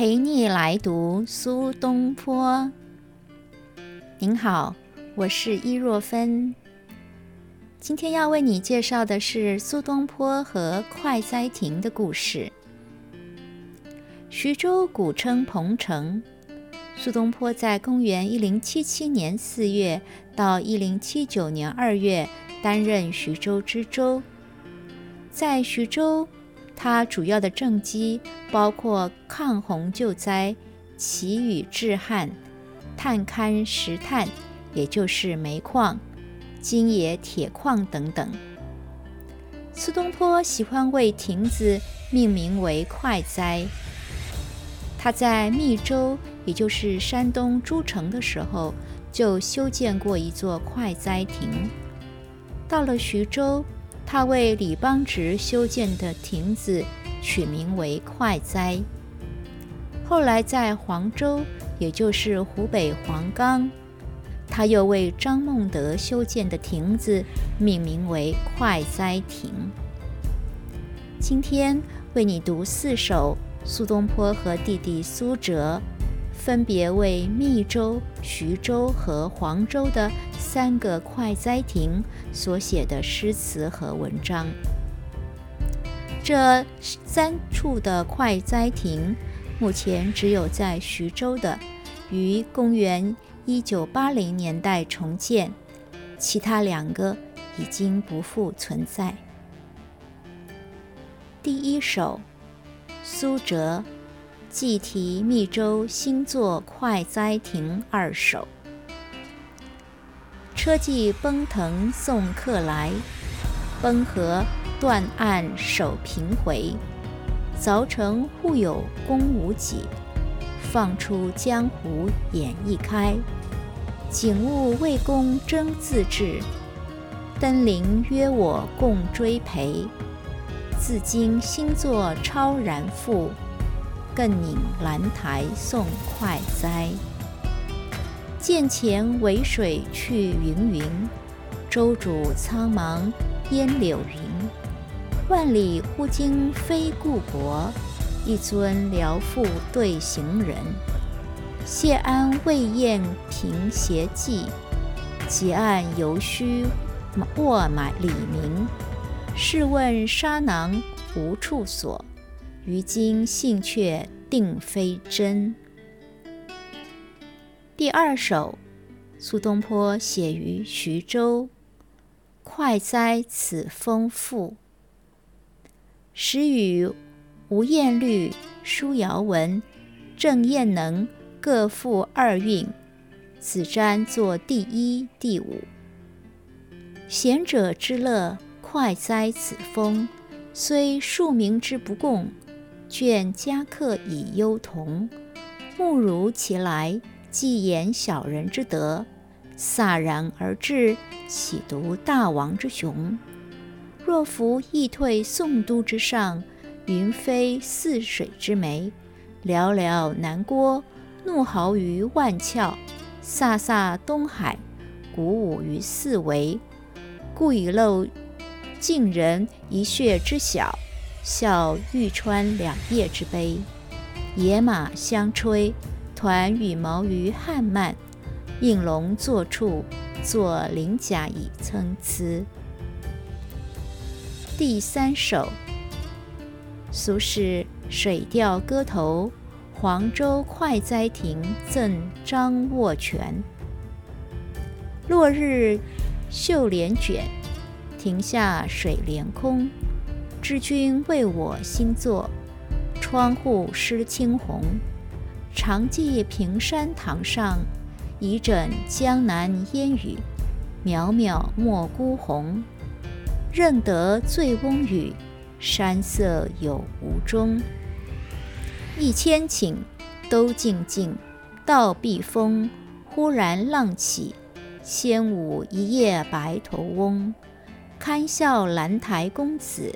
陪你来读苏东坡。您好，我是伊若芬。今天要为你介绍的是苏东坡和快哉亭的故事。徐州古称彭城，苏东坡在公元一零七七年四月到一零七九年二月担任徐州知州。在徐州。它主要的政绩包括抗洪救灾、祈雨治旱、探勘石炭，也就是煤矿、金冶铁矿等等。苏东坡喜欢为亭子命名为“快哉”。他在密州，也就是山东诸城的时候，就修建过一座快哉亭。到了徐州。他为李邦直修建的亭子取名为快哉。后来在黄州，也就是湖北黄冈，他又为张孟德修建的亭子命名为快哉亭。今天为你读四首苏东坡和弟弟苏辙。分别为密州、徐州和黄州的三个快哉亭所写的诗词和文章。这三处的快哉亭，目前只有在徐州的，于公元一九八零年代重建，其他两个已经不复存在。第一首，苏辙。寄题密州新作快哉亭二首。车骑奔腾送客来，奔河断岸守平回。凿成户有功无己，放出江湖眼一开。景物魏公争自治，登临约我共追陪。自今新作超然赋。更引兰台送快哉。剑前渭水去云云，舟渚苍茫烟柳云。万里忽惊飞故国，一尊辽赋对行人。谢安未宴平斜骑，几岸犹须卧买李明。试问沙囊无处所。于今信却定非真。第二首，苏东坡写于徐州。快哉此风赋！时与吴彦律、舒尧文、郑彦能各赋二韵，子瞻作第一、第五。贤者之乐，快哉此风！虽庶民之不共。倦家客以忧同，慕如其来，既言小人之德，飒然而至，岂独大王之雄？若夫易退宋都之上，云飞泗水之湄，寥寥南郭，怒号于万峭，飒飒东海，鼓舞于四维，故以漏晋人一穴之小。笑欲穿两叶之悲，野马相吹，团羽毛于汉漫，应龙坐处，作鳞甲以参差。第三首，苏轼《水调歌头·黄州快哉亭赠张握全》：落日绣帘卷，亭下水连空。知君为我新作，窗户湿青红。常记平山堂上，一枕江南烟雨。渺渺莫孤鸿，认得醉翁语，山色有无中？一千顷，都静静，道碧峰。忽然浪起，掀舞一夜白头翁。堪笑兰台公子。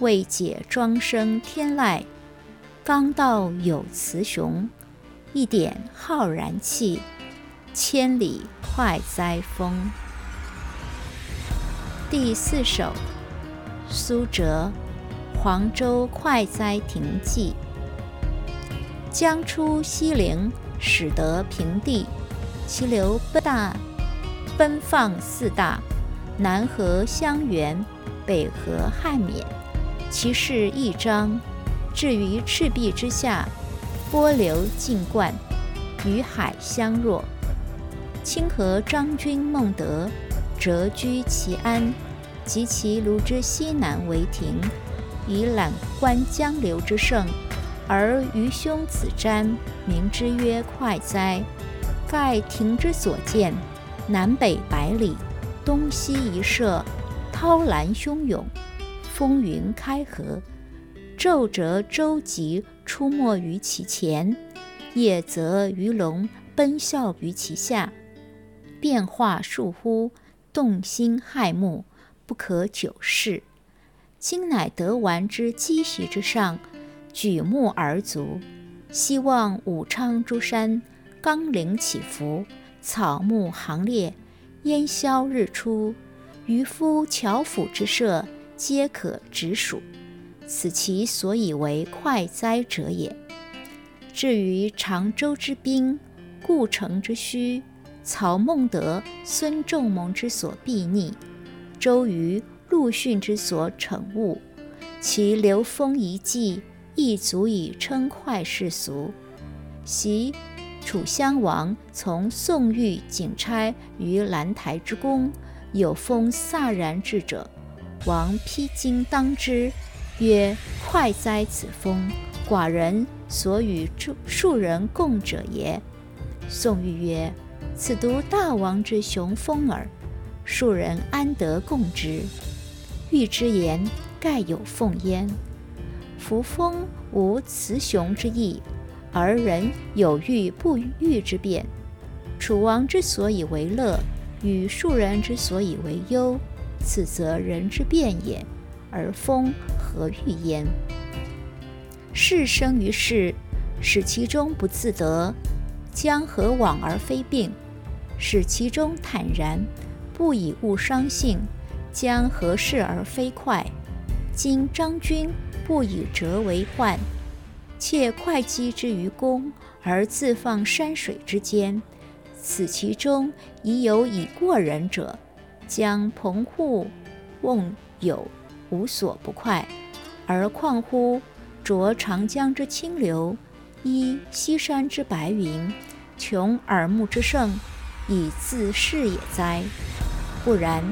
未解庄生天籁，刚道有雌雄，一点浩然气，千里快哉风。第四首，苏辙《黄州快哉亭记》。江出西陵，始得平地。其流奔大，奔放四大，南河襄源，北河汉沔。其势一张，至于赤壁之下，波流尽贯，与海相若。清河张君孟德，谪居其安，及其庐之西南为亭，以览观江流之胜。而余兄子瞻名之曰快哉！盖亭之所见，南北百里，东西一射，涛澜汹涌，风云开合，昼则舟楫出没于其前，夜则鱼龙奔啸于其下。变化数乎，动心骇目，不可久视。今乃得玩之积席之上，举目而足，希望武昌诸山冈岭起伏，草木行列，烟消日出，渔夫樵夫之社皆可直属。此其所以为快哉者也。至于常州之兵，故城之虚。曹孟德、孙仲谋之所避逆，周瑜、陆逊之所惩恶，其流风一迹，亦足以称快世俗。昔楚襄王从宋玉景差于兰台之宫，有风飒然至者，王披荆当之，曰：“快哉此风！寡人所与庶人共者也。”宋玉曰。此独大王之雄风耳，庶人安得共之？玉之言，盖有奉焉。夫风无雌雄之意，而人有欲不欲之变。楚王之所以为乐，与庶人之所以为忧，此则人之变也，而风何欲焉？事生于世，使其中不自得，将何往而非病？使其中坦然，不以物伤性，将何事而非快？今张君不以折为患，窃会稽之于公，而自放山水之间，此其中已有以过人者，将棚户瓮有无所不快，而况乎濯长江之清流，依西山之白云，穷耳目之胜。以自是也哉？不然，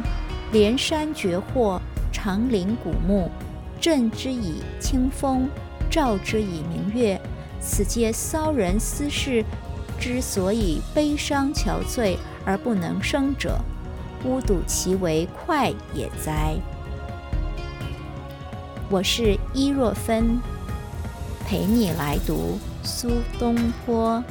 连山绝壑，长林古木，振之以清风，照之以明月，此皆骚人思事之所以悲伤憔悴而不能生者，吾睹其为快也哉！我是伊若芬，陪你来读苏东坡。